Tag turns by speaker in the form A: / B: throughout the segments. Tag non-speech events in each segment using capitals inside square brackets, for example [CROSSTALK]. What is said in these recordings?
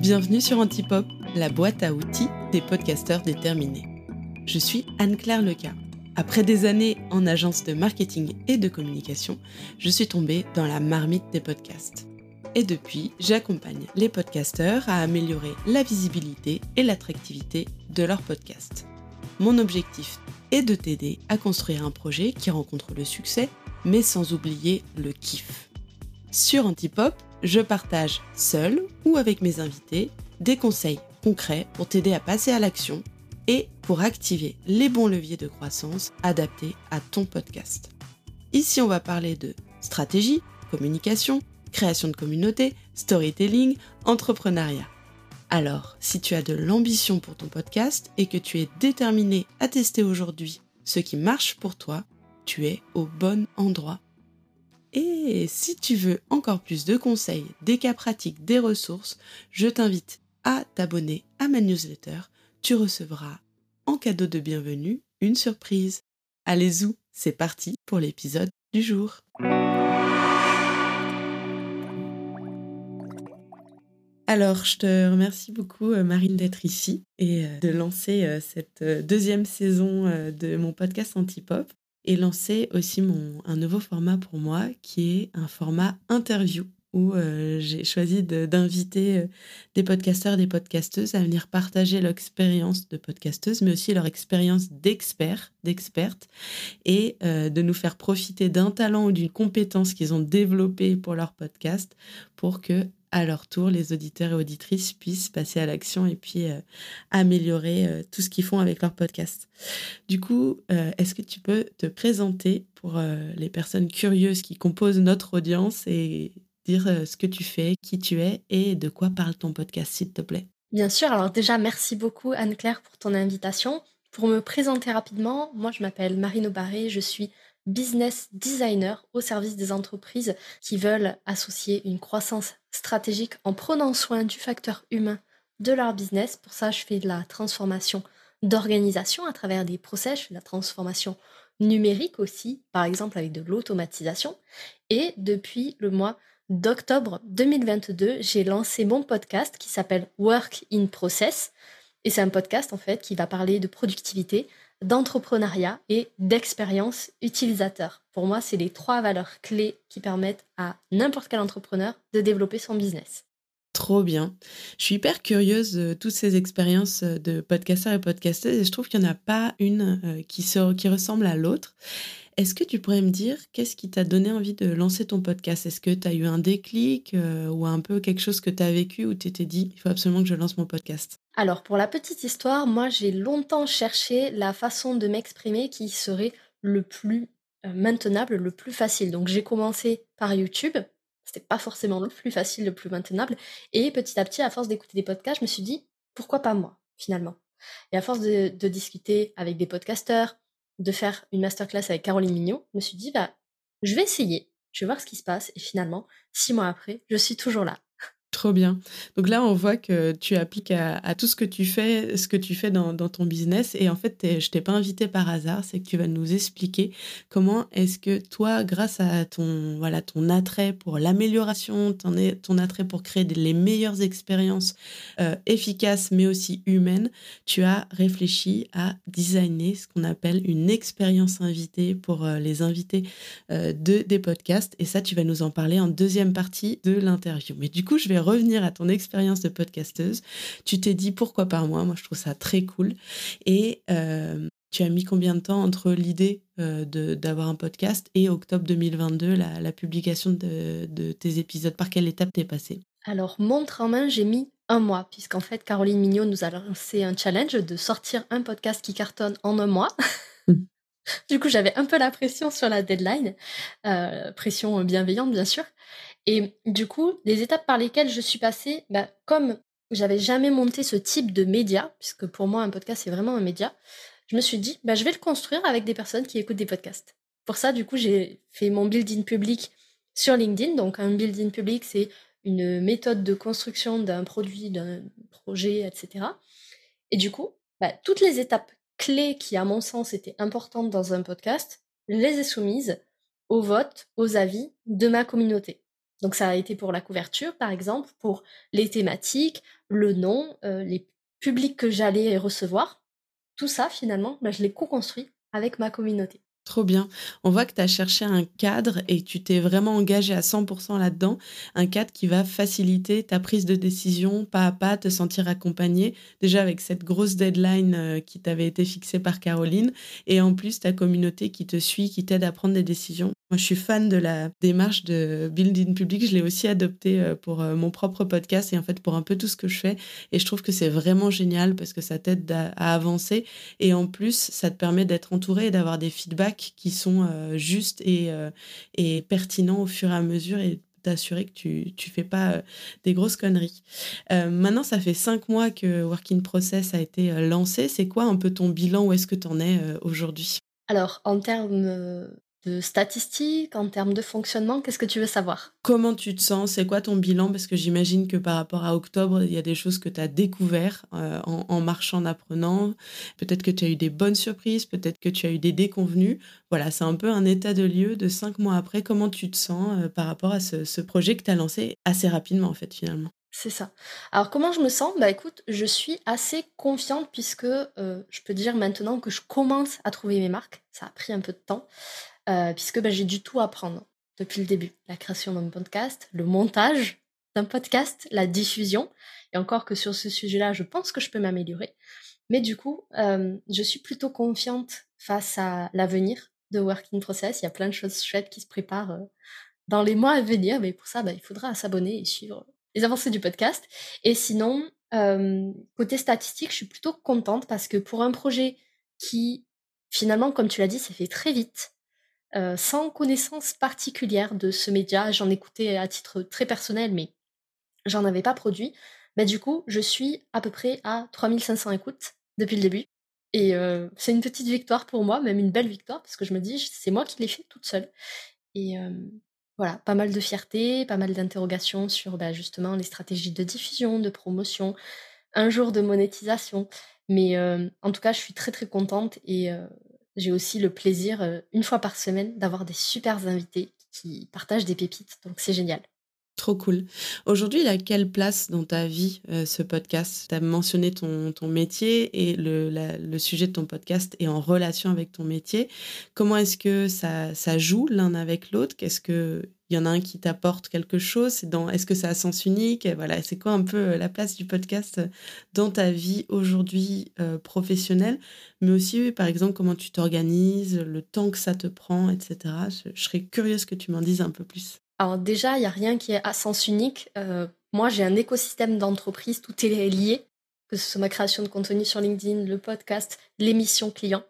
A: Bienvenue sur Antipop, la boîte à outils des podcasteurs déterminés. Je suis Anne-Claire Leca. Après des années en agence de marketing et de communication, je suis tombée dans la marmite des podcasts. Et depuis, j'accompagne les podcasteurs à améliorer la visibilité et l'attractivité de leurs podcasts. Mon objectif est de t'aider à construire un projet qui rencontre le succès, mais sans oublier le kiff. Sur Antipop, je partage seul ou avec mes invités des conseils concrets pour t'aider à passer à l'action et pour activer les bons leviers de croissance adaptés à ton podcast. Ici, on va parler de stratégie, communication, création de communauté, storytelling, entrepreneuriat. Alors, si tu as de l'ambition pour ton podcast et que tu es déterminé à tester aujourd'hui ce qui marche pour toi, tu es au bon endroit. Et si tu veux encore plus de conseils, des cas pratiques, des ressources, je t'invite à t'abonner à ma newsletter. Tu recevras en cadeau de bienvenue une surprise. Allez y c'est parti pour l'épisode du jour. Alors, je te remercie beaucoup, euh, Marine, d'être ici et euh, de lancer euh, cette deuxième saison de mon podcast Antipop et lancer aussi mon, un nouveau format pour moi qui est un format interview où j'ai choisi d'inviter des podcasteurs des podcasteuses à venir partager leur expérience de podcasteuse, mais aussi leur expérience d'expert, d'experte, et de nous faire profiter d'un talent ou d'une compétence qu'ils ont développée pour leur podcast pour que à leur tour, les auditeurs et auditrices puissent passer à l'action et puis euh, améliorer euh, tout ce qu'ils font avec leur podcast. Du coup, euh, est-ce que tu peux te présenter pour les personnes curieuses qui composent notre audience et dire ce que tu fais, qui tu es et de quoi parle ton podcast, s'il te plaît?
B: Bien sûr, alors déjà, merci beaucoup Anne-Claire pour ton invitation. Pour me présenter rapidement, moi je m'appelle Marine Aubaré, je suis business designer au service des entreprises qui veulent associer une croissance stratégique en prenant soin du facteur humain de leur business. Pour ça, je fais de la transformation d'organisation à travers des process, je de la transformation numérique aussi, par exemple avec de l'automatisation. Et depuis le mois d'octobre 2022, j'ai lancé mon podcast qui s'appelle Work in Process. Et c'est un podcast en fait qui va parler de productivité, d'entrepreneuriat et d'expérience utilisateur. Pour moi, c'est les trois valeurs clés qui permettent à n'importe quel entrepreneur de développer son business.
A: Trop bien. Je suis hyper curieuse de toutes ces expériences de podcasteurs et podcasteuses et je trouve qu'il n'y en a pas une euh, qui, ressemble à l'autre. Est-ce que tu pourrais me dire qu'est-ce qui t'a donné envie de lancer ton podcast? Est-ce que tu as eu un déclic euh, ou un peu quelque chose que tu as vécu où tu t'es dit il faut absolument que je lance mon podcast?
B: Alors pour la petite histoire, moi j'ai longtemps cherché la façon de m'exprimer qui serait le plus euh, maintenable, le plus facile. Donc j'ai commencé par YouTube. C'était pas forcément le plus facile, le plus maintenable. Et petit à petit, à force d'écouter des podcasts, je me suis dit pourquoi pas moi finalement? Et à force de discuter avec des podcasteurs, de faire une masterclass avec Caroline Mignot, je me suis dit, bah, je vais essayer, je vais voir ce qui se passe. Et finalement, six mois après, je suis toujours là.
A: Trop bien. Donc là, on voit que tu appliques à, tout ce que tu fais, ce que tu fais dans, ton business. Et en fait, je t'ai pas invité par hasard, c'est que tu vas nous expliquer comment est-ce que toi, grâce à ton, voilà, ton attrait pour l'amélioration, ton, attrait pour créer les meilleures expériences euh, efficaces, mais aussi humaines, tu as réfléchi à designer ce qu'on appelle une expérience invitée pour euh, les invités euh, de, des podcasts. Et ça, tu vas nous en parler en deuxième partie de l'interview. Mais du coup, je vais revenir à ton expérience de podcasteuse. Tu t'es dit pourquoi pas moi? Moi, je trouve ça très cool. Et euh, tu as mis combien de temps entre l'idée euh, d'avoir un podcast et octobre 2022, la, la publication de, de, tes épisodes? Par quelle étape t'es passé
B: Alors, montre en main, j'ai mis un mois, puisqu'en fait, Caroline Mignot nous a lancé un challenge de sortir un podcast qui cartonne en un mois. du coup, j'avais un peu la pression sur la deadline, euh, pression bienveillante, bien sûr. Et du coup, les étapes par lesquelles je suis passée, bah, comme j'avais jamais monté ce type de média, puisque pour moi un podcast c'est vraiment un média, je me suis dit, bah, je vais le construire avec des personnes qui écoutent des podcasts. Pour ça, du coup, j'ai fait mon building public sur LinkedIn. Donc un building public, c'est une méthode de construction d'un produit, d'un projet, etc. Et du coup, bah, toutes les étapes clés qui, à mon sens, étaient importantes dans un podcast, je les ai soumises au vote, aux avis de ma communauté. Donc ça a été pour la couverture, par exemple, pour les thématiques, le nom, euh, les publics que j'allais recevoir. Tout ça, finalement, bah, je l'ai co-construit avec ma communauté.
A: Trop bien. On voit que tu as cherché un cadre et tu t'es vraiment engagé à 100% là-dedans. Un cadre qui va faciliter ta prise de décision pas à pas, te sentir accompagné. Déjà avec cette grosse deadline euh, qui t'avait été fixée par Caroline. Et en plus, ta communauté qui te suit, qui t'aide à prendre des décisions. Moi, je suis fan de la démarche de Building Public. Je l'ai aussi adoptée euh, pour euh, mon propre podcast et en fait pour un peu tout ce que je fais. Et je trouve que c'est vraiment génial parce que ça t'aide à avancer. Et en plus, ça te permet d'être entouré et d'avoir des feedbacks qui sont euh, justes et, pertinents au fur et à mesure et t'assurer que tu ne fais pas des grosses conneries. maintenant, ça fait cinq mois que Working Process a été lancé. C'est quoi un peu ton bilan? Où est-ce que tu en es aujourd'hui?
B: Alors, en termes de statistiques, en termes de fonctionnement, qu'est-ce que tu veux savoir?
A: Comment tu te sens? C'est quoi ton bilan? Parce que j'imagine que par rapport à octobre, il y a des choses que tu as découvertes euh, en, marchant, en apprenant. Peut-être que tu as eu des bonnes surprises, peut-être que tu as eu des déconvenus. Voilà, c'est un peu un état de lieu de cinq mois après. Comment tu te sens euh, par rapport à ce, ce projet que tu as lancé assez rapidement, en fait, finalement?
B: C'est ça. Alors comment je me sens? Bah écoute, je suis assez confiante puisque euh, je peux dire maintenant que je commence à trouver mes marques. Ça a pris un peu de temps euh, puisque bah, j'ai du tout apprendre depuis le début. La création d'un podcast, le montage d'un podcast, la diffusion. Et encore que sur ce sujet-là, je pense que je peux m'améliorer. Mais du coup, euh, je suis plutôt confiante face à l'avenir de Working Process. Il y a plein de choses chouettes qui se préparent dans les mois à venir. Mais pour ça, bah, il faudra s'abonner et suivre les avancées du podcast. Et sinon, euh, côté statistique, je suis plutôt contente parce que pour un projet qui, finalement, comme tu l'as dit, s'est fait très vite, euh, sans connaissance particulière de ce média, j'en écoutais à titre très personnel, mais j'en avais pas produit. Bah, du coup, je suis à peu près à 3500 écoutes depuis le début. Et euh, c'est une petite victoire pour moi, même une belle victoire, parce que je me dis, c'est moi qui l'ai fait toute seule. Et, voilà, pas mal de fierté, pas mal d'interrogations sur bah, justement les stratégies de diffusion, de promotion, un jour de monétisation. Mais euh, en tout cas, je suis très très contente et euh, j'ai aussi le plaisir, euh, une fois par semaine, d'avoir des super invités qui partagent des pépites. Donc c'est génial.
A: Trop cool. Aujourd'hui, il a quelle place dans ta vie, ce podcast? Tu as mentionné ton, ton métier et le, le, sujet de ton podcast est en relation avec ton métier. Comment est-ce que ça, ça joue l'un avec l'autre? Qu'est-ce que il y en a un qui t'apporte quelque chose? Est-ce que ça a sens unique? Voilà, c'est quoi un peu euh, la place du podcast euh, dans ta vie aujourd'hui euh, professionnelle, mais aussi par exemple comment tu t'organises, le temps que ça te prend, etc. Je, serais curieuse que tu m'en dises un peu plus.
B: Alors déjà, il y a rien qui est à sens unique. moi, j'ai un écosystème d'entreprise, tout est lié, que ce soit ma création de contenu sur LinkedIn, le podcast, l'émission client.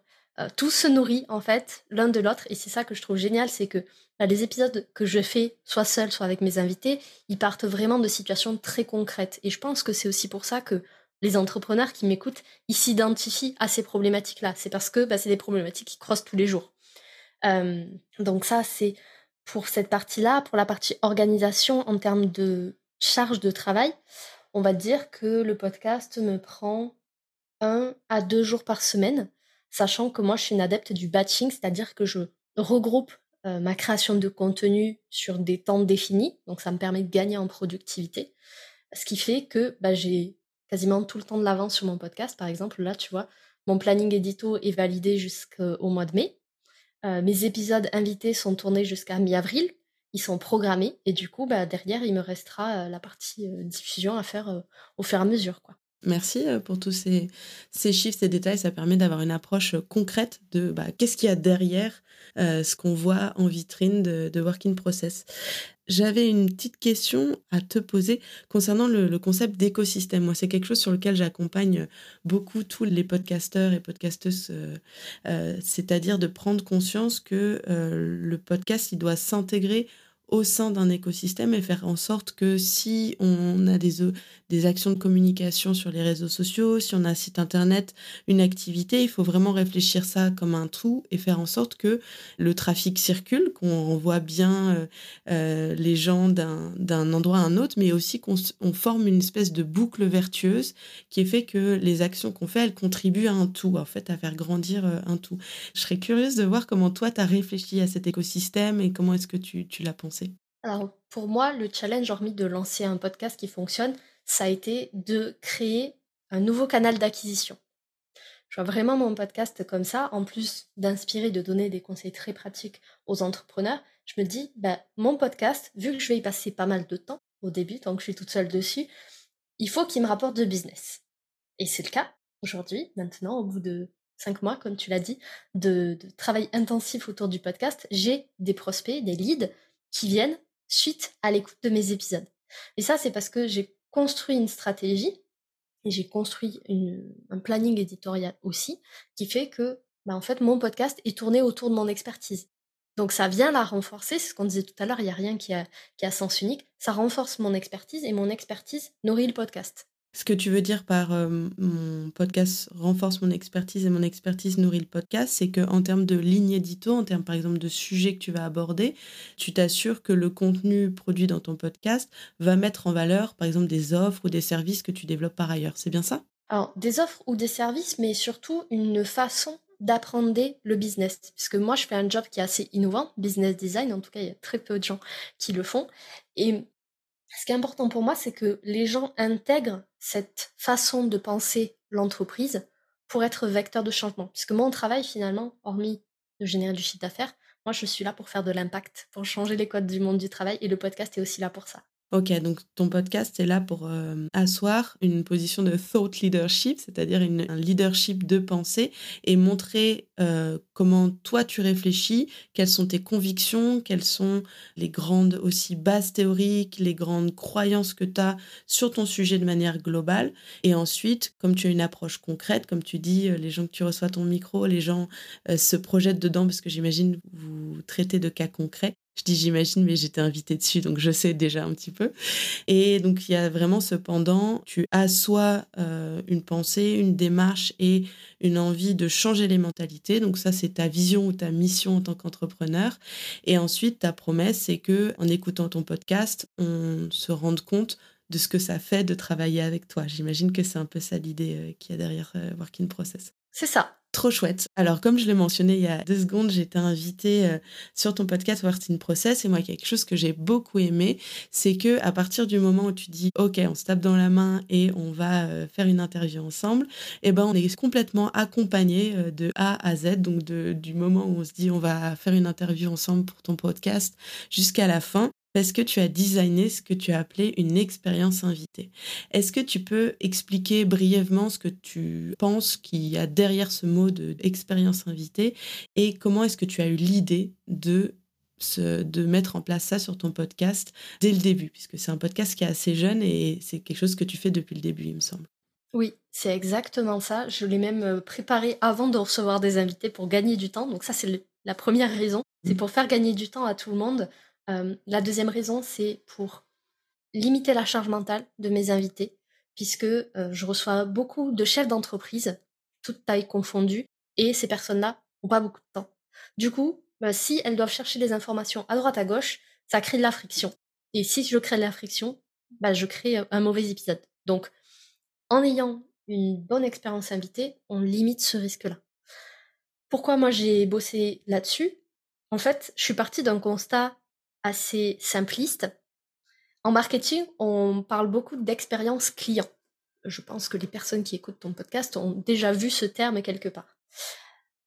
B: tout se nourrit en fait l'un de l'autre et c'est ça que je trouve génial, c'est que bah, les épisodes que je fais, soit seul, soit avec mes invités, ils partent vraiment de situations très concrètes. Et je pense que c'est aussi pour ça que les entrepreneurs qui m'écoutent, ils s'identifient à ces problématiques-là. C'est parce que bah, c'est des problématiques qui croisent tous les jours. Euh, donc ça, c'est pour cette partie-là. Pour la partie organisation, en termes de charge de travail, on va dire que le podcast me prend un à deux jours par semaine, sachant que moi, je suis une adepte du batching, c'est-à-dire que je regroupe euh, ma création de contenu sur des temps définis, donc ça me permet de gagner en productivité, ce qui fait que bah, j'ai quasiment tout le temps de l'avance sur mon podcast. Par exemple, là, tu vois, mon planning édito est validé jusqu'au mois de mai. Euh, mes épisodes invités sont tournés jusqu'à mi-avril. Ils sont programmés et du coup, bah, derrière, il me restera euh, la partie diffusion à faire au fur et à mesure.
A: Merci pour tous ces, chiffres, ces détails. Ça permet d'avoir une approche concrète de bah, qu'est-ce qu'il y a derrière euh, ce qu'on voit en vitrine de, de Working Process. J'avais une petite question à te poser concernant le, concept d'écosystème. Moi, c'est quelque chose sur lequel j'accompagne beaucoup tous les podcasteurs et podcasteuses, euh, euh, c'est-à-dire de prendre conscience que le podcast, il doit s'intégrer au sein d'un écosystème et faire en sorte que si on a des, des actions de communication sur les réseaux sociaux, si on a un site internet, une activité, il faut vraiment réfléchir ça comme un tout et faire en sorte que le trafic circule, qu'on voit bien euh, euh, les gens d'un endroit à un autre, mais aussi qu'on forme une espèce de boucle vertueuse qui fait que les actions qu'on fait, elles contribuent à un tout, en fait, à faire grandir euh, un tout. Je serais curieuse de voir comment toi, tu as réfléchi à cet écosystème et comment est-ce que tu, tu l'as pensé.
B: Alors, pour moi, le challenge, hormis de lancer un podcast qui fonctionne, ça a été de créer un nouveau canal d'acquisition. Je vois vraiment mon podcast comme ça, en plus d'inspirer, de donner des conseils très pratiques aux entrepreneurs. Je me dis, bah, mon podcast, vu que je vais y passer pas mal de temps au début, tant que je suis toute seule dessus, il faut qu'il me rapporte de business. Et c'est le cas aujourd'hui, maintenant, au bout de cinq mois, comme tu l'as dit, de travail intensif autour du podcast, j'ai des prospects, des leads qui viennent suite à l'écoute de mes épisodes. Et ça, c'est parce que j'ai construit une stratégie et j'ai construit un planning éditorial aussi qui fait que bah, en fait mon podcast est tourné autour de mon expertise. Donc ça vient la renforcer, c'est ce qu'on disait tout à l'heure, il n'y a rien qui a, qui a sens unique, ça renforce mon expertise et mon expertise nourrit le podcast.
A: Ce que tu veux dire par euh, mon podcast renforce mon expertise et mon expertise nourrit le podcast, c'est qu'en termes de ligne édito, en termes par exemple de sujets que tu vas aborder, tu t'assures que le contenu produit dans ton podcast va mettre en valeur par exemple des offres ou des services que tu développes par ailleurs. C'est bien ça?
B: Alors, des offres ou des services, mais surtout une façon d'apprendre le business. Puisque moi, je fais un job qui est assez innovant, business design, en tout cas, il y a très peu de gens qui le font. Et ce qui est important pour moi, c'est que les gens intègrent cette façon de penser l'entreprise pour être vecteur de changement. Puisque mon travail, finalement, hormis de générer du chiffre d'affaires, moi, je suis là pour faire de l'impact, pour changer les codes du monde du travail, et le podcast est aussi là pour ça.
A: Ok, donc ton podcast est là pour euh, asseoir une position de thought leadership, c'est-à-dire un leadership de pensée, et montrer euh, comment toi tu réfléchis, quelles sont tes convictions, quelles sont les grandes aussi bases théoriques, les grandes croyances que tu as sur ton sujet de manière globale. Et ensuite, comme tu as une approche concrète, comme tu dis, euh, les gens que tu reçois ton micro, les gens se projettent dedans parce que j'imagine vous traitez de cas concrets. Je dis j'imagine, mais j'étais invitée dessus, donc je sais déjà un petit peu. Et donc il y a vraiment cependant, tu assois euh, une pensée, une démarche et une envie de changer les mentalités. Donc ça, c'est ta vision ou ta mission en tant qu'entrepreneur. Et ensuite, ta promesse, c'est que en écoutant ton podcast, on se rende compte de ce que ça fait de travailler avec toi. J'imagine que c'est un peu ça l'idée euh, qu'il y a derrière euh, Working Process.
B: C'est ça.
A: Trop chouette. Alors, comme je l'ai mentionné il y a deux secondes, été invitée euh, sur ton podcast Working Process. Et moi, quelque chose que j'ai beaucoup aimé, c'est que à partir du moment où tu dis, OK, on se tape dans la main et on va euh, faire une interview ensemble, eh ben, on est complètement accompagné euh, de A à Z, donc du moment où on se dit, on va faire une interview ensemble pour ton podcast jusqu'à la fin parce que tu as designé ce que tu as appelé une expérience invitée. Est-ce que tu peux expliquer brièvement ce que tu penses qu'il y a derrière ce mot de expérience invitée et comment est-ce que tu as eu l'idée de de mettre en place ça sur ton podcast dès le début, puisque c'est un podcast qui est assez jeune et c'est quelque chose que tu fais depuis le début, il me semble.
B: Oui, c'est exactement ça. Je l'ai même euh, préparé avant de recevoir des invités pour gagner du temps. Donc ça, c'est la première raison. C'est mmh. pour faire gagner du temps à tout le monde. Euh, la deuxième raison, c'est pour limiter la charge mentale de mes invités, puisque euh, je reçois beaucoup de chefs d'entreprise, toutes tailles confondues, et ces personnes-là n'ont pas beaucoup de temps. Du coup, bah, si elles doivent chercher des informations à droite à gauche, ça crée de la friction. Et si je crée de la friction, bah, je crée euh, un mauvais épisode. Donc, en ayant une bonne expérience invitée, on limite ce risque-là. Pourquoi moi j'ai bossé là-dessus? En fait, je suis partie d'un constat assez simpliste. En marketing, on parle beaucoup d'expérience client. Je pense que les personnes qui écoutent ton podcast ont déjà vu ce terme quelque part.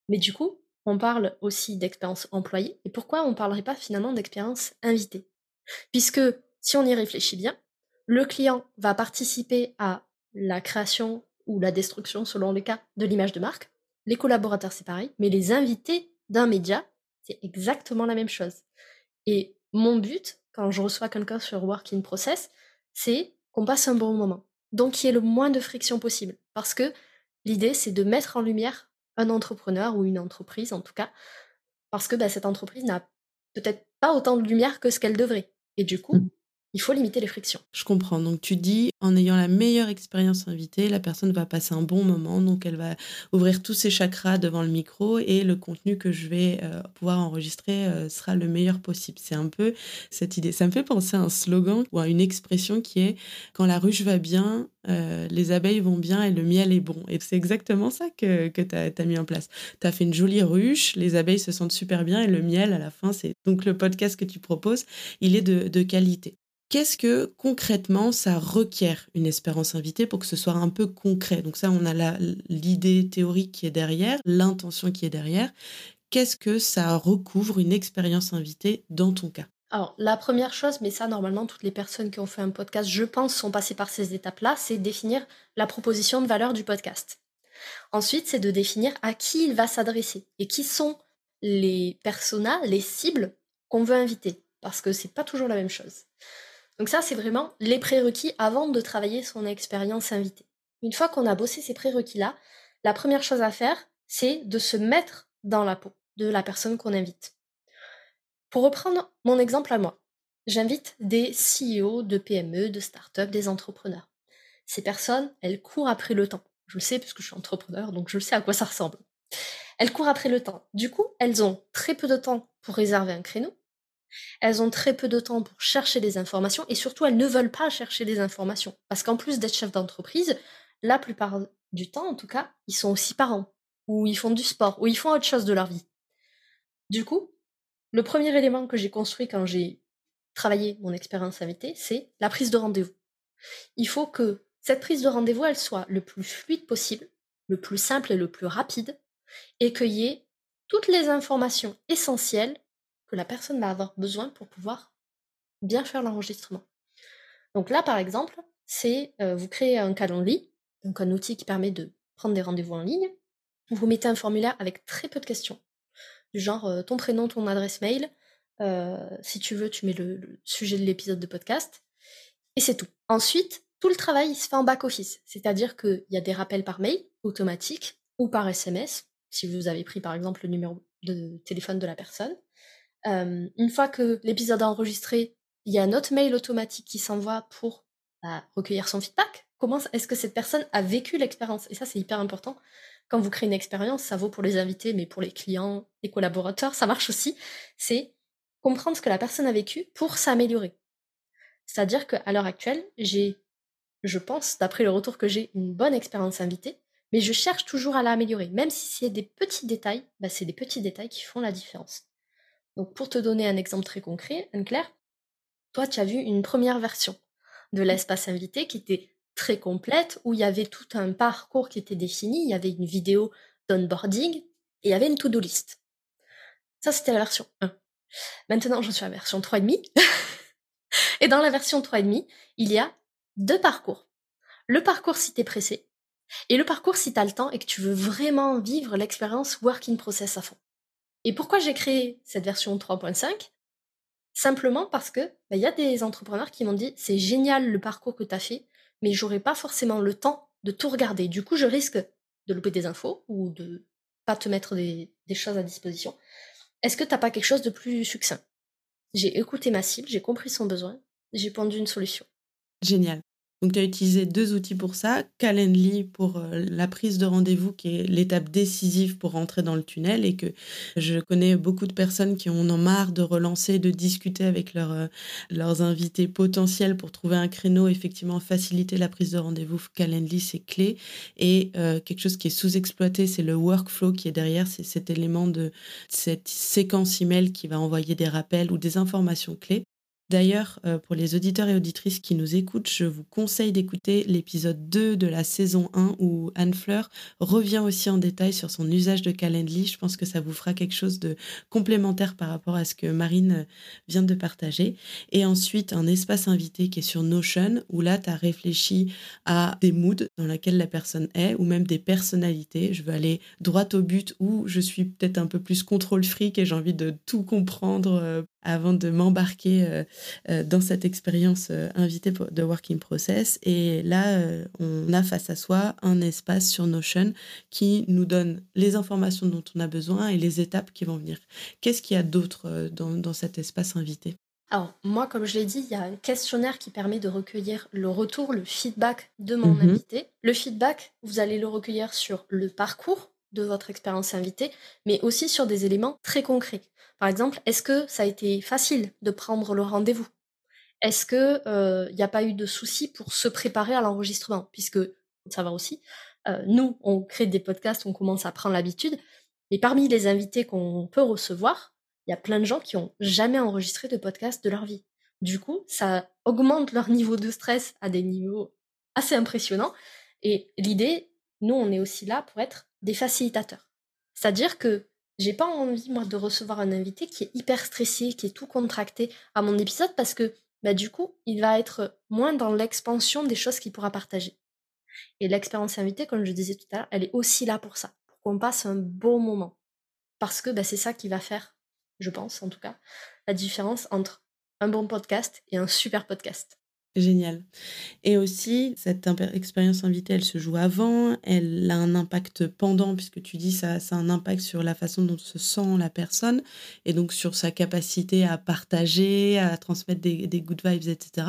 B: Mais du coup, on parle aussi d'expérience employée. Et pourquoi on ne parlerait pas finalement d'expérience invitée? Puisque si on y réfléchit bien, le client va participer à la création ou la destruction, selon les cas, de l'image de marque. Les collaborateurs, c'est pareil. Mais les invités d'un média, c'est exactement la même chose. Et mon but, quand je reçois quelqu'un sur Working Process, c'est qu'on passe un bon moment. Donc, qu'il y ait le moins de friction possible. Parce que l'idée, c'est de mettre en lumière un entrepreneur ou une entreprise, en tout cas, parce que bah, cette entreprise n'a peut-être pas autant de lumière que ce qu'elle devrait. Et du coup, mmh. Il faut limiter les frictions.
A: Je comprends. Donc tu dis, en ayant la meilleure expérience invitée, la personne va passer un bon moment, donc elle va ouvrir tous ses chakras devant le micro et le contenu que je vais euh, pouvoir enregistrer euh, sera le meilleur possible. C'est un peu cette idée. Ça me fait penser à un slogan ou à une expression qui est quand la ruche va bien, euh, les abeilles vont bien et le miel est bon. Et c'est exactement ça que, tu as, mis en place. Tu as fait une jolie ruche, les abeilles se sentent super bien et le miel à la fin, c'est donc le podcast que tu proposes, il est de qualité. Qu'est-ce que concrètement ça requiert une espérance invitée pour que ce soit un peu concret? Donc ça, on a l'idée théorique qui est derrière, l'intention qui est derrière. Qu'est-ce que ça recouvre une expérience invitée dans ton cas?
B: Alors, la première chose, mais ça, normalement, toutes les personnes qui ont fait un podcast, je pense, sont passées par ces étapes-là, c'est définir la proposition de valeur du podcast. Ensuite, c'est de définir à qui il va s'adresser et qui sont les personas, les cibles qu'on veut inviter, parce que c'est pas toujours la même chose. Donc ça, c'est vraiment les prérequis avant de travailler son expérience invitée. Une fois qu'on a bossé ces prérequis-là, la première chose à faire, c'est de se mettre dans la peau de la personne qu'on invite. Pour reprendre mon exemple à moi, j'invite des CEO de PME, de start-up, des entrepreneurs. Ces personnes, elles courent après le temps. Je le sais parce que je suis entrepreneur, donc je sais à quoi ça ressemble. Elles courent après le temps. Du coup, elles ont très peu de temps pour réserver un créneau, elles ont très peu de temps pour chercher des informations et surtout elles ne veulent pas chercher des informations. Parce qu'en plus d'être chef d'entreprise, la plupart du temps en tout cas, ils sont aussi parents, ou ils font du sport, ou ils font autre chose de leur vie. Du coup, le premier élément que j'ai construit quand j'ai travaillé mon expérience invitée, c'est la prise de rendez-vous. Il faut que cette prise de rendez-vous, elle soit le plus fluide possible, le plus simple et le plus rapide, et qu'il y ait toutes les informations essentielles la personne va avoir besoin pour pouvoir bien faire l'enregistrement. Donc là, par exemple, c'est euh, vous créez un calendrier, donc un outil qui permet de prendre des rendez-vous en ligne. Vous mettez un formulaire avec très peu de questions, du genre euh, ton prénom, ton adresse mail. Euh, si tu veux, tu mets le, sujet de l'épisode de podcast. Et c'est tout. Ensuite, tout le travail se fait en back-office, c'est-à-dire qu'il y a des rappels par mail automatiques ou par SMS, si vous avez pris par exemple le numéro de téléphone de la personne. Euh, une fois que l'épisode est enregistré, il y a un autre mail automatique qui s'envoie pour bah, recueillir son feedback. Comment est-ce que cette personne a vécu l'expérience? Et ça, c'est hyper important. Quand vous créez une expérience, ça vaut pour les invités, mais pour les clients, les collaborateurs, ça marche aussi. C'est comprendre ce que la personne a vécu pour s'améliorer. C'est-à-dire qu'à l'heure actuelle, j'ai, je pense, d'après le retour que j'ai, une bonne expérience invitée, mais je cherche toujours à l'améliorer. Même si c'est des petits détails, bah, c'est des petits détails qui font la différence. Donc pour te donner un exemple très concret, Anne-Claire, toi tu as vu une première version de l'espace invité qui était très complète, où il y avait tout un parcours qui était défini, il y avait une vidéo d'onboarding et il y avait une to-do list. Ça c'était la version 1. Maintenant je suis à la version 3,5. [LAUGHS] et dans la version 3,5, il y a deux parcours. Le parcours si t'es pressé et le parcours si t'as le temps et que tu veux vraiment vivre l'expérience working process à fond. Et pourquoi j'ai créé cette version 3.5 Simplement parce que bah, il y a des entrepreneurs qui m'ont dit c'est génial le parcours que tu as fait, mais j'aurais pas forcément le temps de tout regarder. Du coup, je risque de louper des infos ou de pas te mettre des, choses à disposition. Est-ce que t'as pas quelque chose de plus succinct? J'ai écouté ma cible, j'ai compris son besoin, j'ai pondu une solution.
A: Génial. Donc, tu as utilisé deux outils pour ça. Calendly pour euh, la prise de rendez-vous, qui est l'étape décisive pour rentrer dans le tunnel et que je connais beaucoup de personnes qui en ont marre de relancer, de discuter avec euh, leurs invités potentiels pour trouver un créneau, effectivement, faciliter la prise de rendez-vous. Calendly, c'est clé. Et euh, quelque chose qui est sous-exploité, c'est le workflow qui est derrière. C'est cet élément de cette séquence email qui va envoyer des rappels ou des informations clés. D'ailleurs, euh, pour les auditeurs et auditrices qui nous écoutent, je vous conseille d'écouter l'épisode 2 de la saison 1 où Anne Fleur revient aussi en détail sur son usage de Calendly. Je pense que ça vous fera quelque chose de complémentaire par rapport à ce que Marine euh, vient de partager. Et ensuite, un espace invité qui est sur Notion où là, tu as réfléchi à des moods dans lesquels la personne est ou même des personnalités. Je veux aller droit au but ou je suis peut-être un peu plus contrôle fric et j'ai envie de tout comprendre euh, avant de m'embarquer euh, euh, dans cette expérience euh, invitée de Working Process. Et là, on a face à soi un espace sur Notion qui nous donne les informations dont on a besoin et les étapes qui vont venir. Qu'est-ce qu'il y a d'autre dans, dans cet espace invité?
B: Alors, moi, comme je l'ai dit, il y a un questionnaire qui permet de recueillir le retour, le feedback de mon
A: Mhm.
B: invité. Le feedback, vous allez le recueillir sur le parcours de votre expérience invitée, mais aussi sur des éléments très concrets. Par exemple, est-ce que ça a été facile de prendre le rendez-vous? Est-ce qu'il n'y a pas eu de soucis pour se préparer à l'enregistrement? Puisque, faut savoir aussi, euh, nous, on crée des podcasts, on commence à prendre l'habitude, et parmi les invités qu'on peut recevoir, il y a plein de gens qui ont jamais enregistré de podcast de leur vie. Du coup, ça augmente leur niveau de stress à des niveaux assez impressionnants. Et l'idée, nous, on est aussi là pour être des facilitateurs. C'est-à-dire que j'ai pas envie, moi, de recevoir un invité qui est hyper stressé, qui est tout contracté à mon épisode parce que, bah, du coup, il va être moins dans l'expansion des choses qu'il pourra partager. Et l'expérience invitée, comme je disais tout à l'heure, elle est aussi là pour ça, pour qu'on passe un bon moment. Parce que bah, c'est ça qui va faire, je pense en tout cas, la différence entre un bon podcast et un super podcast.
A: Génial. Et aussi, cette expérience invitée, elle se joue avant, elle a un impact pendant, puisque tu dis ça, ça a un impact sur la façon dont se sent la personne, et donc sur sa capacité à partager, à transmettre des, good vibes, etc.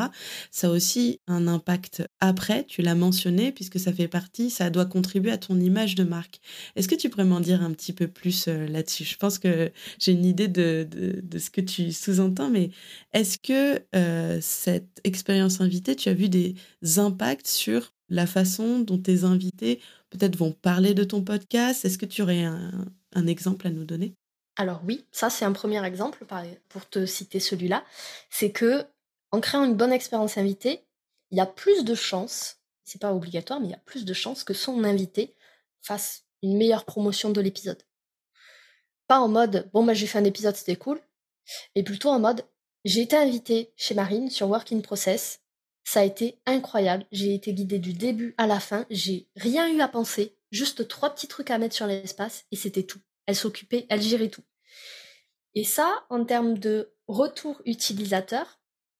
A: Ça a aussi un impact après, tu l'as mentionné, puisque ça fait partie, ça doit contribuer à ton image de marque. Est-ce que tu pourrais m'en dire un petit peu plus euh, là-dessus? Je pense que j'ai une idée de, de, de, ce que tu sous-entends, mais est-ce que euh, cette expérience invité, tu as vu des impacts sur la façon dont tes invités peut-être vont parler de ton podcast? Est-ce que tu aurais un, exemple à nous donner?
B: Alors oui, ça c'est un premier exemple pour te citer celui-là. C'est que en créant une bonne expérience invitée, il y a plus de chances, c'est pas obligatoire, mais il y a plus de chances que son invité fasse une meilleure promotion de l'épisode. Pas en mode bon bah j'ai fait un épisode, c'était cool, et plutôt en mode j'ai été invitée chez Marine sur Work in Process. Ça a été incroyable. J'ai été guidée du début à la fin. J'ai rien eu à penser. Juste trois petits trucs à mettre sur l'espace et c'était tout. Elle s'occupait, elle gérait tout. Et ça, en termes de retour utilisateur,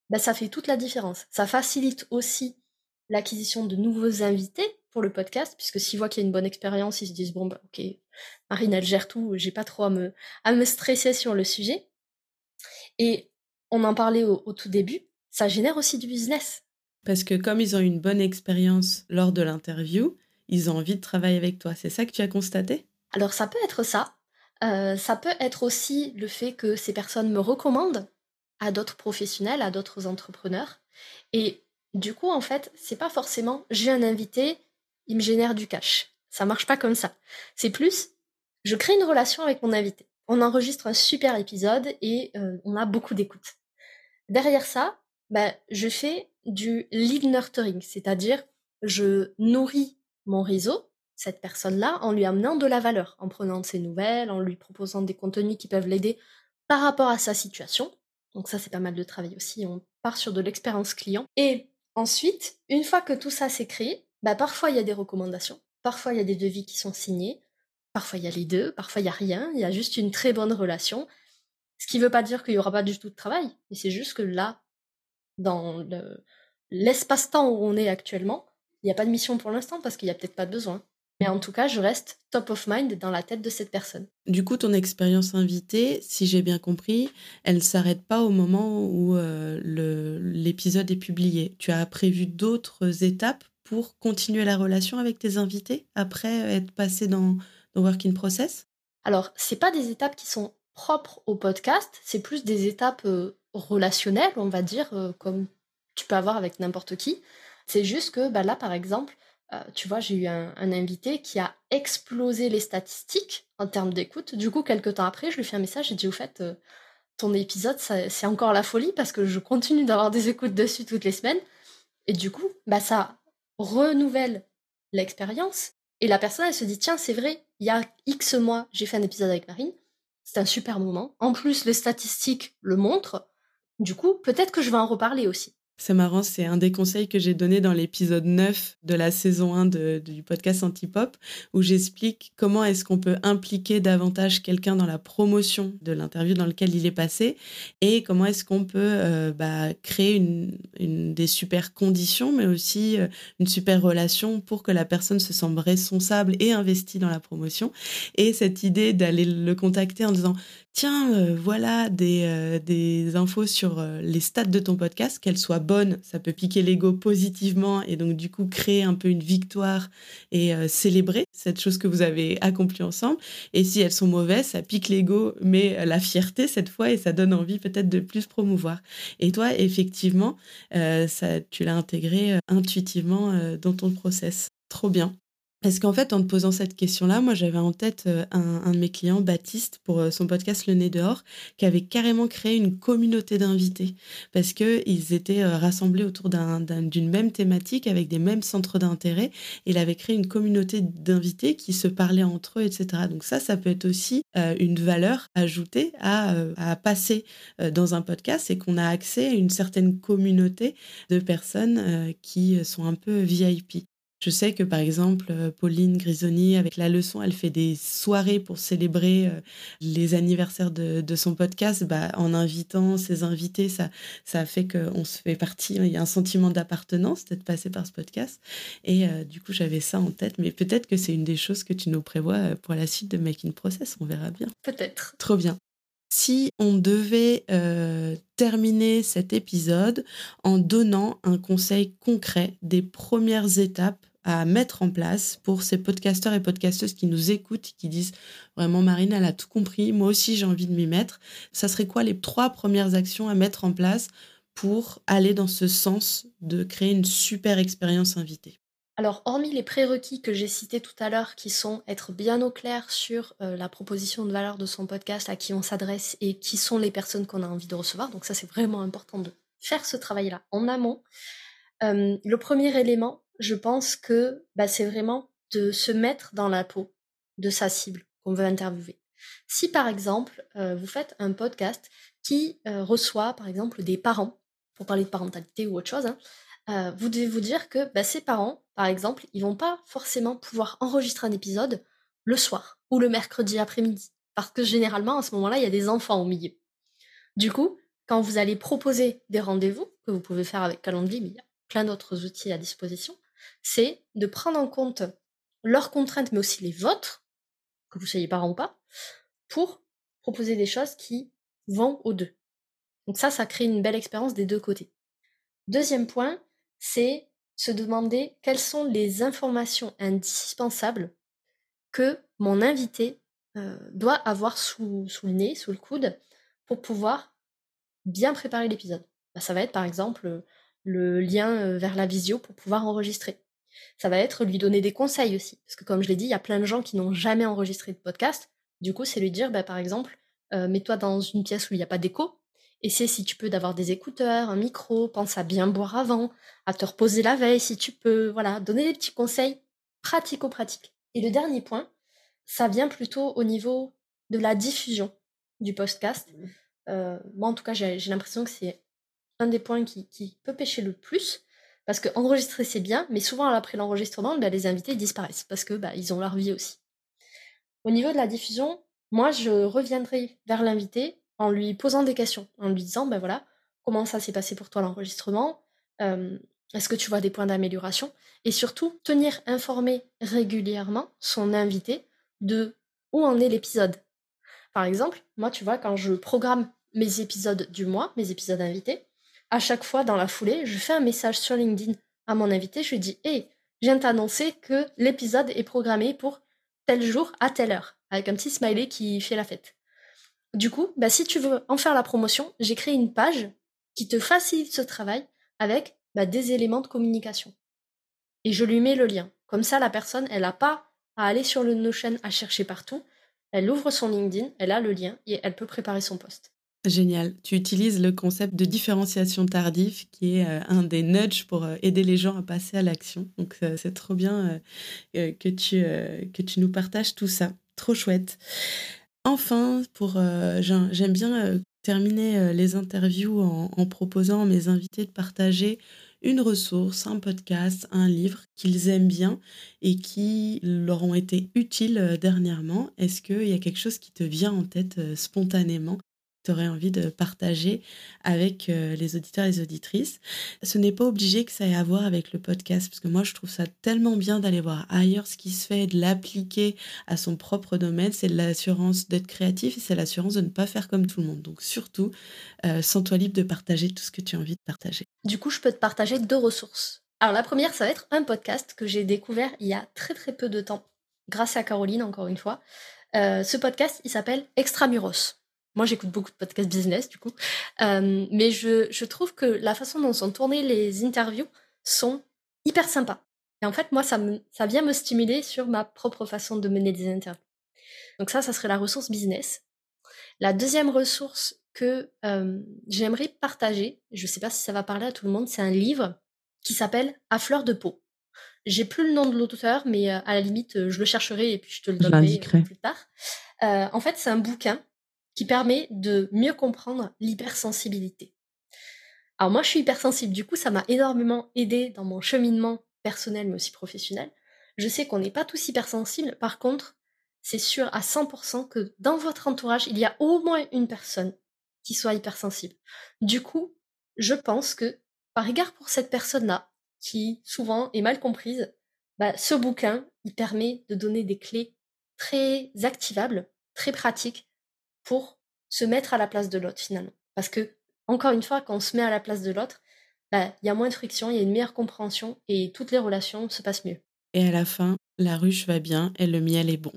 B: bah, ça fait toute la différence. Ça facilite aussi l'acquisition de nouveaux invités pour le podcast, puisque s'ils voient qu'il y a une bonne expérience, ils se disent bon bah ok, Marine elle gère tout, j'ai pas trop à me, à me stresser sur le sujet. Et on en parlait au, au, tout début, ça génère aussi du business.
A: Parce que comme ils ont une bonne expérience lors de l'interview, ils ont envie de travailler avec toi. C'est ça que tu as constaté?
B: Alors ça peut être ça. Euh, ça peut être aussi le fait que ces personnes me recommandent à d'autres professionnels, à d'autres entrepreneurs. Et du coup, en fait, c'est pas forcément j'ai un invité, il me génère du cash. Ça marche pas comme ça. C'est plus, je crée une relation avec mon invité. On enregistre un super épisode et euh, on a beaucoup d'écoute. Derrière ça, bah, je fais du lead nurturing, c'est-à-dire je nourris mon réseau, cette personne-là, en lui amenant de la valeur, en prenant ses nouvelles, en lui proposant des contenus qui peuvent l'aider par rapport à sa situation. Donc ça, c'est pas mal de travail aussi. On part sur de l'expérience client. Et ensuite, une fois que tout ça s'est créé, bah, parfois il y a des recommandations, parfois il y a des devis qui sont signés, parfois il y a les deux, parfois il y a rien, il y a juste une très bonne relation. Ce qui ne veut pas dire qu'il n'y aura pas du tout de travail, mais c'est juste que là, dans le, l'espace-temps où on est actuellement, il n'y a pas de mission pour l'instant parce qu'il n'y a peut-être pas de besoin. Mais en tout cas, je reste top of mind dans la tête de cette personne.
A: Du coup, ton expérience invitée, si j'ai bien compris, elle ne s'arrête pas au moment où euh, l'épisode est publié. Tu as prévu d'autres étapes pour continuer la relation avec tes invités après être passé dans, dans Work in Process?
B: Alors, c'est pas des étapes qui sont propres au podcast, c'est plus des étapes euh, relationnelles, on va dire, euh, comme tu peux avoir avec n'importe qui. C'est juste que bah, là, par exemple, euh, tu vois, j'ai eu un, invité qui a explosé les statistiques en termes d'écoute. Du coup, quelques temps après, je lui fais un message, j'ai dit, au fait, euh, ton épisode, c'est encore la folie parce que je continue d'avoir des écoutes dessus toutes les semaines. Et du coup, bah, ça renouvelle l'expérience. Et la personne, elle se dit, tiens, c'est vrai, il y a X mois, j'ai fait un épisode avec Marine. C'est un super moment. En plus, les statistiques le montrent. Du coup, peut-être que je vais en reparler aussi.
A: C'est marrant, c'est un des conseils que j'ai donné dans l'épisode 9 de la saison 1 de, du podcast Antipop, où j'explique comment est-ce qu'on peut impliquer davantage quelqu'un dans la promotion de l'interview dans lequel il est passé, et comment est-ce qu'on peut euh, bah, créer une, des super conditions, mais aussi euh, une super relation pour que la personne se sente responsable et investie dans la promotion. Et cette idée d'aller le contacter en disant tiens, euh, voilà des, euh, des, infos sur euh, les stats de ton podcast, qu'elles soient bonnes, ça peut piquer l'ego positivement et donc du coup créer un peu une victoire et célébrer cette chose que vous avez accomplie ensemble. Et si elles sont mauvaises, ça pique l'ego, mais la fierté cette fois et ça donne envie peut-être de plus promouvoir. Et toi, effectivement, ça, tu l'as intégré intuitivement dans ton process. Trop bien. Parce qu'en fait, en te posant cette question-là, moi, j'avais en tête euh, un, de mes clients, Baptiste, pour euh, son podcast Le Nez dehors, qui avait carrément créé une communauté d'invités. Parce qu'ils étaient euh, rassemblés autour d'une même thématique, avec des mêmes centres d'intérêt. Il avait créé une communauté d'invités qui se parlaient entre eux, etc. Donc ça, ça peut être aussi une valeur ajoutée à, à passer dans un podcast, c'est qu'on a accès à une certaine communauté de personnes qui sont un peu VIP. Je sais que par exemple, euh, Pauline Grisoni, avec la leçon, elle fait des soirées pour célébrer euh, les anniversaires de, son podcast. Bah, en invitant ses invités, ça, ça fait qu'on se fait partie. Il y a un sentiment d'appartenance d'être passé par ce podcast. Et euh, du coup, j'avais ça en tête. Mais peut-être que c'est une des choses que tu nous prévois pour la suite de Making Process. On verra bien.
B: Peut-être.
A: Trop bien. Si on devait terminer cet épisode en donnant un conseil concret des premières étapes à mettre en place pour ces podcasteurs et podcasteuses qui nous écoutent, qui disent vraiment Marine, elle a tout compris, moi aussi j'ai envie de m'y mettre. Ça serait quoi les trois premières actions à mettre en place pour aller dans ce sens de créer une super expérience invitée?
B: Alors, hormis les prérequis que j'ai cités tout à l'heure, qui sont être bien au clair sur euh, la proposition de valeur de son podcast, à qui on s'adresse et qui sont les personnes qu'on a envie de recevoir, donc ça c'est vraiment important de faire ce travail-là en amont. Euh, le premier élément, je pense que bah, c'est vraiment de se mettre dans la peau de sa cible qu'on veut interviewer. Si par exemple, euh, vous faites un podcast qui euh, reçoit par exemple des parents, pour parler de parentalité ou autre chose, hein, euh, vous devez vous dire que bah, ces parents, par exemple, ils vont pas forcément pouvoir enregistrer un épisode le soir ou le mercredi après-midi. Parce que généralement, à ce moment-là, il y a des enfants au milieu. Du coup, quand vous allez proposer des rendez-vous, que vous pouvez faire avec Calendly, mais il y a plein d'autres outils à disposition, c'est de prendre en compte leurs contraintes, mais aussi les vôtres, que vous soyez parent ou pas, pour proposer des choses qui vont aux deux. Donc ça, ça crée une belle expérience des deux côtés. Deuxième point, c'est se demander quelles sont les informations indispensables que mon invité euh, doit avoir sous, le nez, sous le coude, pour pouvoir bien préparer l'épisode. Bah, ça va être par exemple le lien euh, vers la visio pour pouvoir enregistrer. Ça va être lui donner des conseils aussi. Parce que comme je l'ai dit, il y a plein de gens qui n'ont jamais enregistré de podcast. Du coup, c'est lui dire, bah, par exemple, euh, mets-toi dans une pièce où il n'y a pas d'écho. Essaie si tu peux d'avoir des écouteurs, un micro, pense à bien boire avant, à te reposer la veille si tu peux. Voilà, donner des petits conseils pratico-pratiques. Et le dernier point, ça vient plutôt au niveau de la diffusion du podcast. Mmh. Euh, moi, en tout cas, j'ai l'impression que c'est un des points qui, peut pêcher le plus. Parce que enregistrer c'est bien, mais souvent après l'enregistrement, bah, les invités disparaissent parce que bah, ils ont leur vie aussi. Au niveau de la diffusion, moi je reviendrai vers l'invité en lui posant des questions, en lui disant ben voilà comment ça s'est passé pour toi l'enregistrement, euh, est-ce que tu vois des points d'amélioration? Et surtout tenir informé régulièrement son invité de où en est l'épisode. Par exemple, moi tu vois quand je programme mes épisodes du mois, mes épisodes invités, à chaque fois dans la foulée, je fais un message sur LinkedIn à mon invité, je lui dis Hey, je viens t'annoncer que l'épisode est programmé pour tel jour à telle heure, avec un petit smiley qui fait la fête. Du coup, bah, si tu veux en faire la promotion, j'ai créé une page qui te facilite ce travail avec bah, des éléments de communication. Et je lui mets le lien. Comme ça, la personne, elle n'a pas à aller sur le Notion à chercher partout. Elle ouvre son LinkedIn, elle a le lien et elle peut préparer son poste.
A: Génial. Tu utilises le concept de différenciation tardive qui est euh, un des nudges pour euh, aider les gens à passer à l'action. Donc euh, c'est trop bien que, tu, nous partages tout ça. Trop chouette. Enfin, pour j'aime bien terminer les interviews en, en, proposant à mes invités de partager une ressource, un podcast, un livre qu'ils aiment bien et qui leur ont été utiles dernièrement. Est-ce qu'il y a quelque chose qui te vient en tête spontanément? Tu aurais envie de partager avec euh, les auditeurs et les auditrices. Ce n'est pas obligé que ça ait à voir avec le podcast, parce que moi, je trouve ça tellement bien d'aller voir ailleurs ce qui se fait, de l'appliquer à son propre domaine. C'est l'assurance d'être créatif et c'est l'assurance de ne pas faire comme tout le monde. Donc surtout, euh, sens-toi libre de partager tout ce que tu as envie de partager.
B: Du coup, je peux te partager deux ressources. Alors la première, ça va être un podcast que j'ai découvert il y a très très peu de temps, grâce à Caroline, encore une fois. Euh, ce podcast, il s'appelle Extramuros. Moi, j'écoute beaucoup de podcasts business, du coup. Euh, mais je, trouve que la façon dont sont tournées les interviews sont hyper sympas. Et en fait, moi, ça, ça vient me stimuler sur ma propre façon de mener des interviews. Donc ça, ça serait la ressource business. La deuxième ressource que euh, j'aimerais partager, je ne sais pas si ça va parler à tout le monde, c'est un livre qui s'appelle À fleur de peau. J'ai plus le nom de l'auteur, mais à la limite, je le chercherai et puis je te le donnerai plus tard. en fait, c'est un bouquin qui permet de mieux comprendre l'hypersensibilité. Alors moi, je suis hypersensible, du coup, ça m'a énormément aidé dans mon cheminement personnel, mais aussi professionnel. Je sais qu'on n'est pas tous hypersensibles, par contre, c'est sûr à 100% que dans votre entourage, il y a au moins une personne qui soit hypersensible. Du coup, je pense que, par égard pour cette personne-là, qui souvent est mal comprise, bah, ce bouquin, il permet de donner des clés très activables, très pratiques, pour se mettre à la place de l'autre finalement. Parce que, encore une fois, quand on se met à la place de l'autre, bah, il y a moins de friction, il y a une meilleure compréhension et toutes les relations se passent mieux.
A: Et à la fin, la ruche va bien et le miel est bon.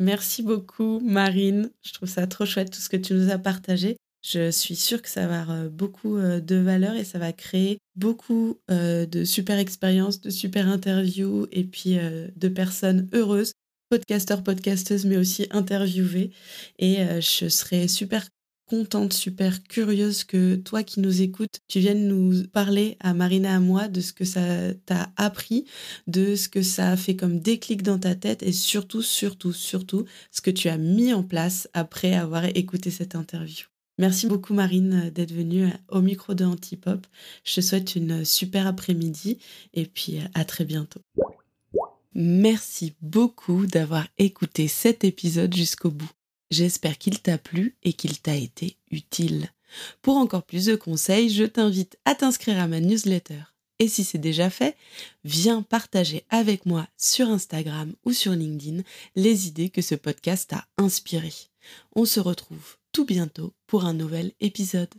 A: Merci beaucoup, Marine. Je trouve ça trop chouette tout ce que tu nous as partagé. Je suis sûre que ça va avoir euh, beaucoup euh, de valeur et ça va créer beaucoup euh, de super expériences, de super interviews et puis de personnes heureuses podcasteur, podcasteuse, mais aussi interviewée. Et euh, je serais super contente, super curieuse que toi qui nous écoutes, tu viennes nous parler à Marina à moi de ce que ça t'a appris, de ce que ça a fait comme déclic dans ta tête et surtout, surtout, surtout ce que tu as mis en place après avoir écouté cette interview. Merci beaucoup Marine d'être venue au micro de Antipop. Je te souhaite une super après-midi et puis à très bientôt. Merci beaucoup d'avoir écouté cet épisode jusqu'au bout. J'espère qu'il t'a plu et qu'il t'a été utile. Pour encore plus de conseils, je t'invite à t'inscrire à ma newsletter. Et si c'est déjà fait, viens partager avec moi sur Instagram ou sur LinkedIn les idées que ce podcast a inspirées. On se retrouve tout bientôt pour un nouvel épisode.